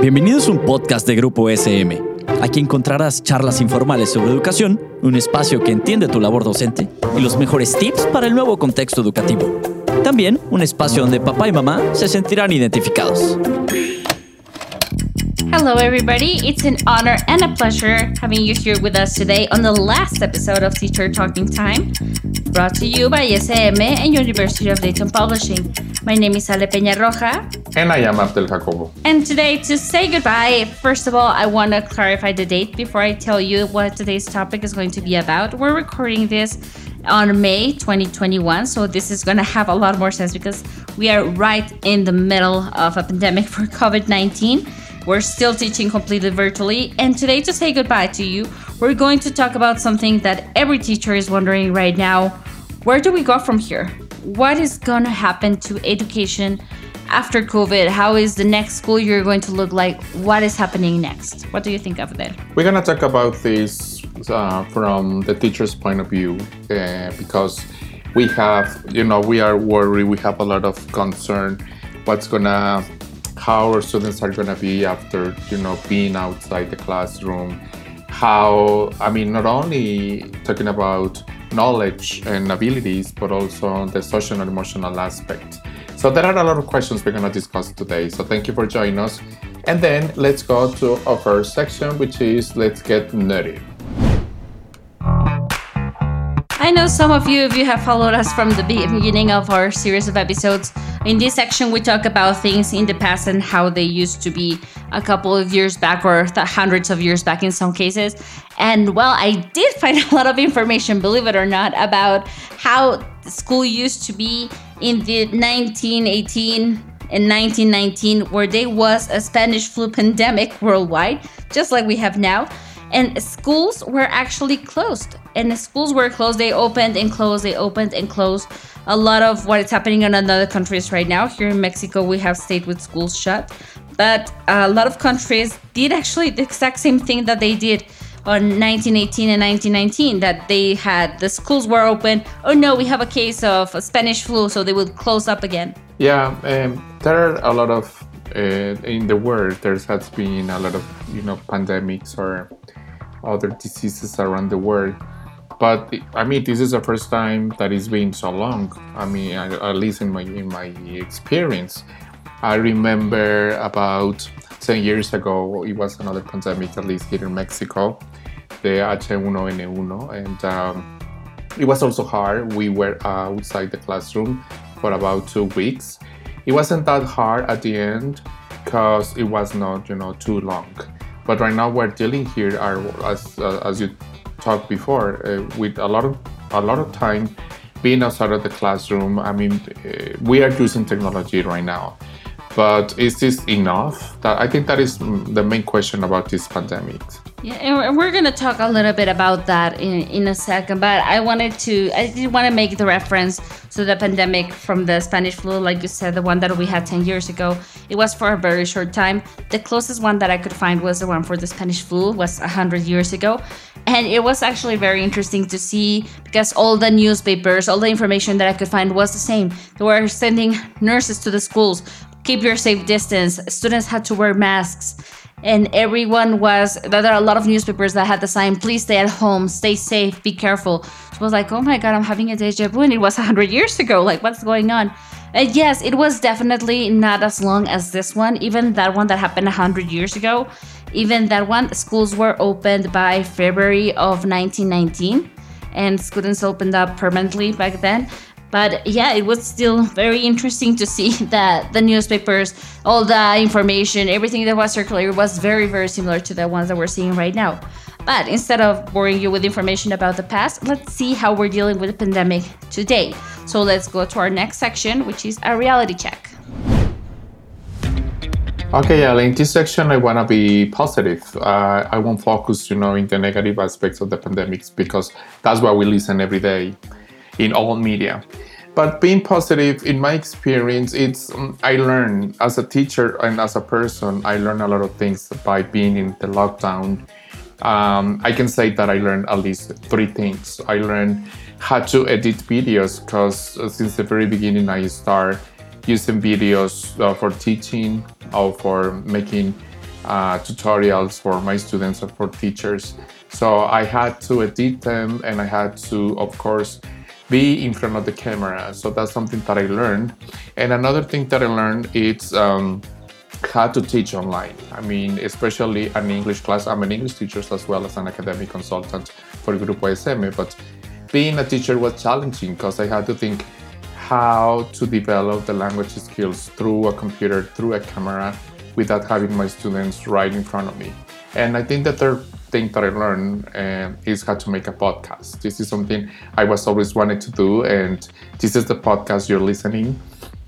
Bienvenidos a un podcast de Grupo SM. Aquí encontrarás charlas informales sobre educación, un espacio que entiende tu labor docente y los mejores tips para el nuevo contexto educativo. También un espacio donde papá y mamá se sentirán identificados. Hello, everybody. It's an honor and a pleasure having you here with us today on the last episode of Teacher Talking Time, brought to you by SM and University of Dayton Publishing. My name is Ale Peña Roja. And I am Abdel Jacobo. And today, to say goodbye, first of all, I want to clarify the date before I tell you what today's topic is going to be about. We're recording this on May 2021, so this is going to have a lot more sense because we are right in the middle of a pandemic for COVID 19. We're still teaching completely virtually, and today, to say goodbye to you, we're going to talk about something that every teacher is wondering right now where do we go from here? What is going to happen to education after COVID? How is the next school year going to look like? What is happening next? What do you think of that? We're going to talk about this uh, from the teacher's point of view uh, because we have, you know, we are worried, we have a lot of concern what's going to how our students are going to be after you know being outside the classroom how i mean not only talking about knowledge and abilities but also the social and emotional aspect so there are a lot of questions we're going to discuss today so thank you for joining us. And then let's go to our first section which is let's get nerdy. I know some of you, if you have followed us from the beginning of our series of episodes, in this section we talk about things in the past and how they used to be a couple of years back or hundreds of years back in some cases. And well, I did find a lot of information, believe it or not, about how school used to be in the 1918 and 1919, where there was a Spanish flu pandemic worldwide, just like we have now and schools were actually closed. And the schools were closed. They opened and closed. They opened and closed a lot of what is happening in other countries right now. Here in mexico we have stayed with schools shut. But a lot of countries did actually the exact same thing that they did on 1918 and 1919 that they had the schools were open. Oh no we have a case of a spanish flu so they would close up again. Yeah um, there are a lot of uh, in the world there has been a lot of you know pandemics or other diseases around the world. But I mean, this is the first time that it's been so long. I mean, at least in my in my experience, I remember about 10 years ago, it was another pandemic, at least here in Mexico, the H1N1, and um, it was also hard. We were outside the classroom for about two weeks. It wasn't that hard at the end because it was not, you know, too long. But right now we're dealing here are as uh, as you talked before uh, with a lot of a lot of time being outside of the classroom. I mean, uh, we are using technology right now, but is this enough? That I think that is the main question about this pandemic. Yeah, and we're going to talk a little bit about that in, in a second. But I wanted to, I did want to make the reference to the pandemic from the Spanish flu, like you said, the one that we had 10 years ago. It was for a very short time. The closest one that I could find was the one for the Spanish flu, was 100 years ago. And it was actually very interesting to see because all the newspapers, all the information that I could find was the same. They were sending nurses to the schools, keep your safe distance. Students had to wear masks. And everyone was there are a lot of newspapers that had the sign please stay at home stay safe be careful. So i was like oh my god i'm having a deja vu and it was 100 years ago. Like what's going on? And yes it was definitely not as long as this one even that one that happened 100 years ago. Even that one schools were opened by february of 1919 and students opened up permanently back then but yeah, it was still very interesting to see that the newspapers, all the information, everything that was circulated was very, very similar to the ones that we're seeing right now. But instead of boring you with information about the past, let's see how we're dealing with the pandemic today. So let's go to our next section, which is a reality check. Okay, yeah, in this section, I want to be positive. Uh, I won't focus, you know, in the negative aspects of the pandemics because that's what we listen every day in all media. But being positive, in my experience, it's um, I learn as a teacher and as a person. I learn a lot of things by being in the lockdown. Um, I can say that I learned at least three things. I learned how to edit videos because uh, since the very beginning I start using videos uh, for teaching or for making uh, tutorials for my students or for teachers. So I had to edit them and I had to, of course, be in front of the camera. So that's something that I learned. And another thing that I learned is um, how to teach online. I mean, especially an English class. I'm an English teacher as well as an academic consultant for Grupo SM, but being a teacher was challenging because I had to think how to develop the language skills through a computer, through a camera, without having my students right in front of me. And I think the third thing that I learned uh, is how to make a podcast. This is something I was always wanted to do, and this is the podcast you're listening.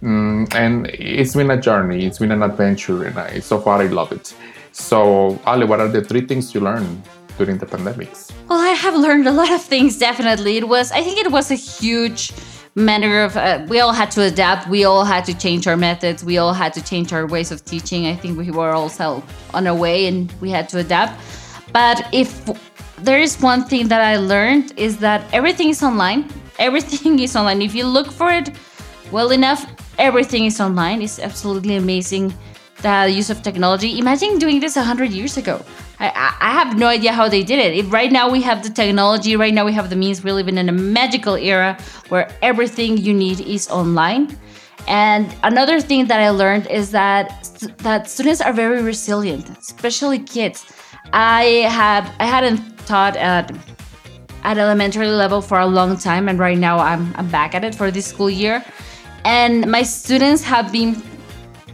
Mm, and it's been a journey, it's been an adventure, and I, so far I love it. So, Ale, what are the three things you learned during the pandemics? Well, I have learned a lot of things. Definitely, it was. I think it was a huge manner of uh, we all had to adapt we all had to change our methods we all had to change our ways of teaching i think we were also on our way and we had to adapt but if there is one thing that i learned is that everything is online everything is online if you look for it well enough everything is online it's absolutely amazing the use of technology imagine doing this 100 years ago I, I have no idea how they did it. If right now we have the technology, right now we have the means. We're living in a magical era where everything you need is online. And another thing that I learned is that that students are very resilient, especially kids. I had I hadn't taught at at elementary level for a long time, and right now I'm I'm back at it for this school year. And my students have been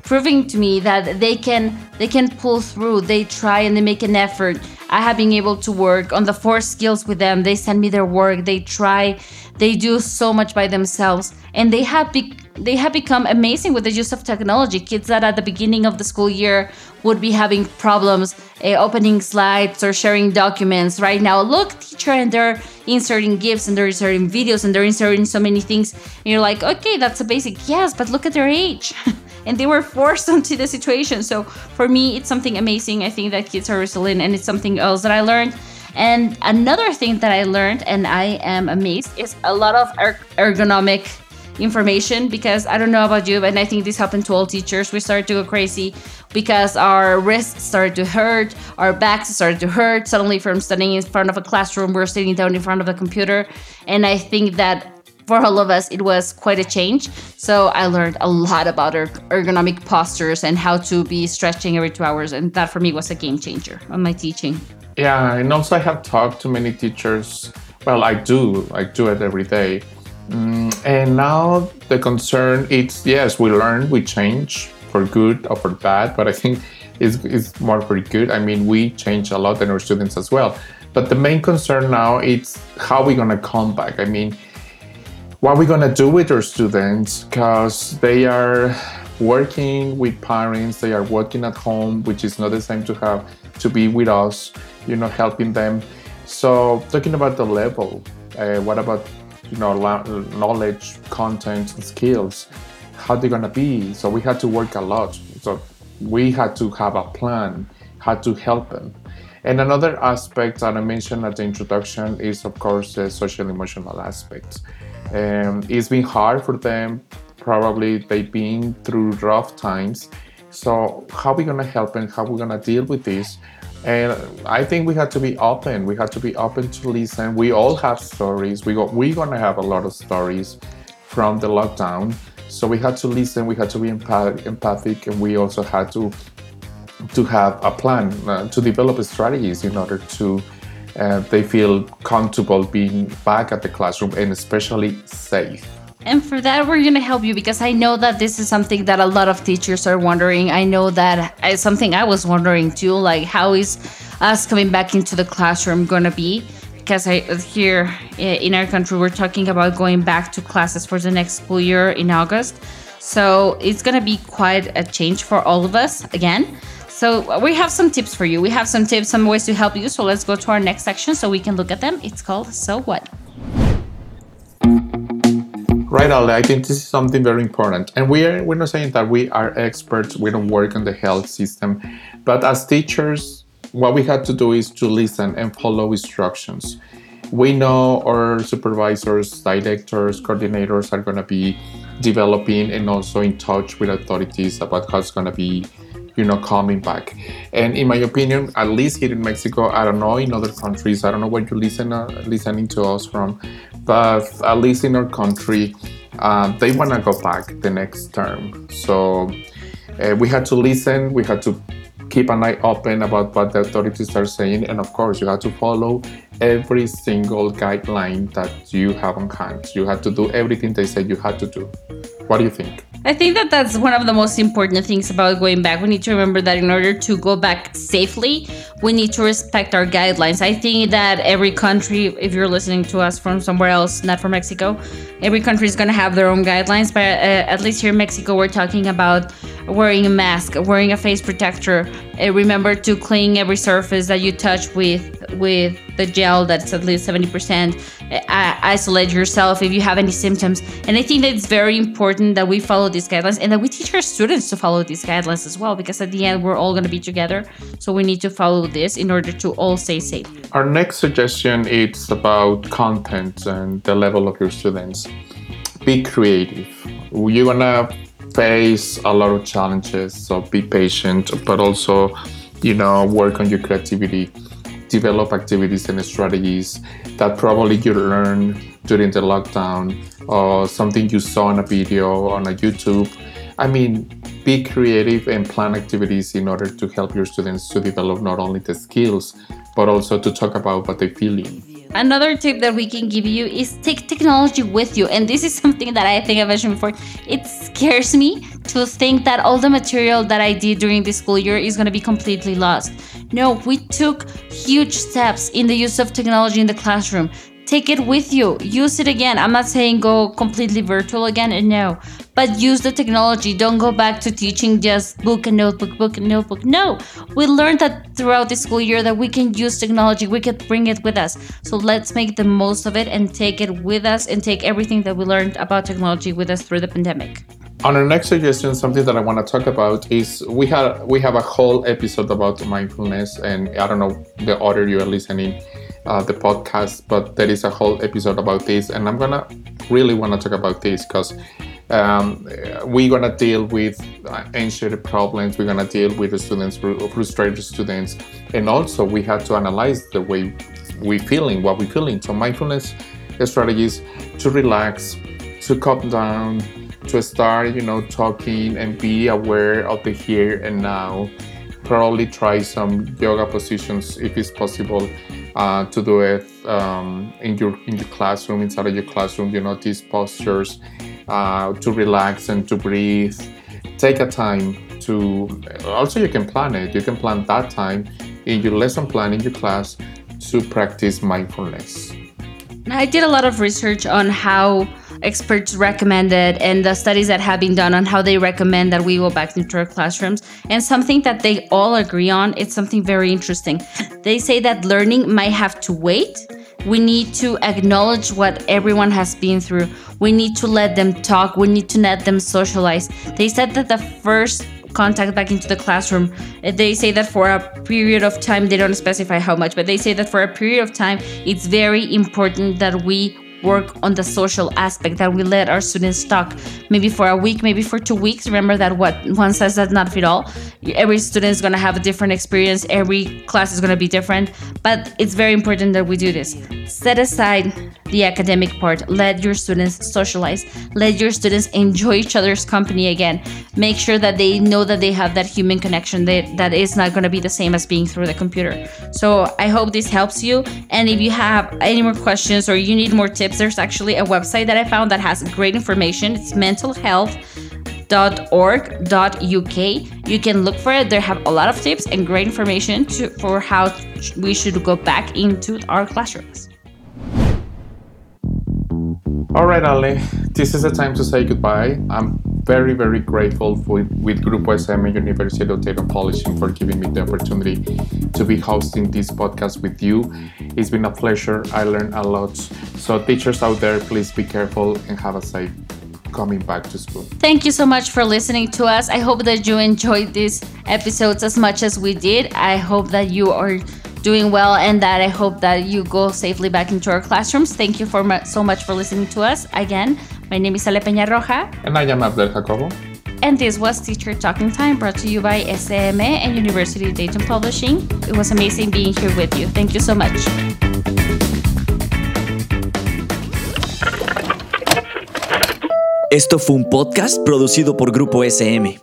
proving to me that they can they can pull through. They try and they make an effort. I have been able to work on the four skills with them. They send me their work. They try. They do so much by themselves. And they have be- they have become amazing with the use of technology kids that at the beginning of the school year would be having problems uh, opening slides or sharing documents right now look teacher and they're inserting gifs and they're inserting videos and they're inserting so many things and you're like okay that's a basic yes but look at their age and they were forced onto the situation. So for me, it's something amazing. I think that kids are resilient, and it's something else that I learned. And another thing that I learned, and I am amazed, is a lot of er- ergonomic information because I don't know about you, but I think this happened to all teachers. We started to go crazy because our wrists started to hurt, our backs started to hurt. Suddenly, from standing in front of a classroom, we're sitting down in front of a computer. And I think that for all of us, it was quite a change. So I learned a lot about er- ergonomic postures and how to be stretching every two hours. And that for me was a game changer on my teaching. Yeah, and also I have talked to many teachers. Well, I do, I do it every day. Mm, and now the concern is yes, we learn, we change for good or for bad, but I think it's, it's more for good. I mean, we change a lot in our students as well. But the main concern now is how we're gonna come back. I mean, what we're gonna do with our students because they are working with parents they are working at home which is not the same to have to be with us you know helping them so talking about the level uh, what about you know knowledge content and skills how they're gonna be so we had to work a lot so we had to have a plan how to help them and another aspect that i mentioned at the introduction is of course the social emotional aspects um, it's been hard for them. Probably they've been through rough times. So how are we gonna help them? How are we gonna deal with this? And I think we have to be open. We have to be open to listen. We all have stories. We got we're gonna have a lot of stories from the lockdown. So we had to listen. We had to be empathic, and we also had to to have a plan uh, to develop strategies in order to uh, they feel comfortable being back at the classroom and especially safe. And for that, we're going to help you because I know that this is something that a lot of teachers are wondering. I know that it's something I was wondering too. Like, how is us coming back into the classroom going to be? Because I, uh, here uh, in our country, we're talking about going back to classes for the next school year in August. So it's going to be quite a change for all of us again. So we have some tips for you. We have some tips, some ways to help you. So let's go to our next section so we can look at them. It's called So What? Right, Ale, I think this is something very important. And we are we're not saying that we are experts, we don't work on the health system, but as teachers, what we have to do is to listen and follow instructions. We know our supervisors, directors, coordinators are going to be developing and also in touch with authorities about how it's going to be you know coming back and in my opinion at least here in mexico i don't know in other countries i don't know where you listen uh, listening to us from but at least in our country uh, they want to go back the next term. So uh, we had to listen we had to keep an eye open about what the authorities are saying and of course you have to follow every single guideline that you have on hand. You have to do everything they said you had to do. What do you think I think that that's one of the most important things about going back. We need to remember that in order to go back safely, we need to respect our guidelines. I think that every country, if you're listening to us from somewhere else, not from Mexico, every country is going to have their own guidelines. But uh, at least here in Mexico, we're talking about wearing a mask, wearing a face protector. Remember to clean every surface that you touch with with the gel that's at least 70%. Uh, isolate yourself if you have any symptoms. And I think that it's very important that we follow these guidelines and that we teach our students to follow these guidelines as well, because at the end, we're all going to be together. So we need to follow this in order to all stay safe. Our next suggestion is about content and the level of your students. Be creative. You're going to face a lot of challenges, so be patient, but also, you know, work on your creativity develop activities and strategies that probably you learned during the lockdown or something you saw in a video on a YouTube. I mean, be creative and plan activities in order to help your students to develop not only the skills, but also to talk about what they're feeling. Another tip that we can give you is take technology with you. And this is something that I think I mentioned before. It scares me to think that all the material that I did during the school year is going to be completely lost. No, we took huge steps in the use of technology in the classroom take it with you use it again i'm not saying go completely virtual again and no but use the technology. Don't go back to teaching just book and notebook book and notebook. No we learned that throughout the school year that we can use technology. We could bring it with us. So let's make the most of it and take it with us and take everything that we learned about technology with us through the pandemic. On our next suggestion, something that I want to talk about is we have we have a whole episode about mindfulness, and I don't know the order you are listening uh, the podcast, but there is a whole episode about this, and I'm gonna really want to talk about this because um, we're gonna deal with anxiety problems. We're gonna deal with the students, frustrated students, and also we have to analyze the way we're feeling, what we're feeling. So mindfulness strategies to relax, to calm down, to start, you know, talking and be aware of the here and now. Probably try some yoga positions if it's possible uh, to do it um, in your in your classroom, inside of your classroom. You know these postures uh, to relax and to breathe. Take a time to. Also, you can plan it. You can plan that time in your lesson plan in your class to practice mindfulness. I did a lot of research on how experts recommended and the studies that have been done on how they recommend that we go back into our classrooms. And something that they all agree on, it's something very interesting. They say that learning might have to wait. We need to acknowledge what everyone has been through. We need to let them talk. We need to let them socialize. They said that the first contact back into the classroom. Eh, they say that for a period of time, they don't specify how much, but they say that for a period of time, it's very important that we work on the social aspect that we let our students talk. Maybe for a week maybe for two weeks. Remember that what one says does not fit all. Every student is going to have a different experience. Every class is going to be different. But it's very important that we do this. Set aside the academic part let your students socialize let your students enjoy each other's company again make sure that they know that they have that human connection that, that is not going to be the same as being through the computer so i hope this helps you and if you have any more questions or you need more tips there's actually a website that I found that has great information. It's mental mentalhealth.org.uk. You can look for it. They have a lot of tips and great information to, for how we should go back into our classrooms. All right, Ale, this is the time to say goodbye. I'm very, very grateful for, with Grupo SM University of Dayton Publishing for giving me the opportunity to be hosting this podcast with you. It's been a pleasure. I learned a lot. So, teachers out there, please be careful and have a safe coming back to school. Thank you so much for listening to us. I hope that you enjoyed these episodes as much as we did. I hope that you are doing well and that I hope that you go safely back into our classrooms. Thank you for so much for listening to us. Again, my My name is Ale Peña Roja. And I am Abdel Jacobo. And this was Teacher Talking Time brought to you by SME and University of Dayton Publishing. It was amazing being here with you. Thank you so much. Esto fue un podcast producido por Grupo SM.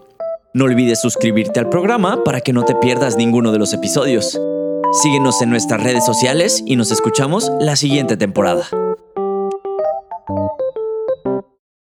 No olvides suscribirte al programa para que no te pierdas ninguno de los episodios. Síguenos en nuestras redes sociales y nos escuchamos la siguiente temporada.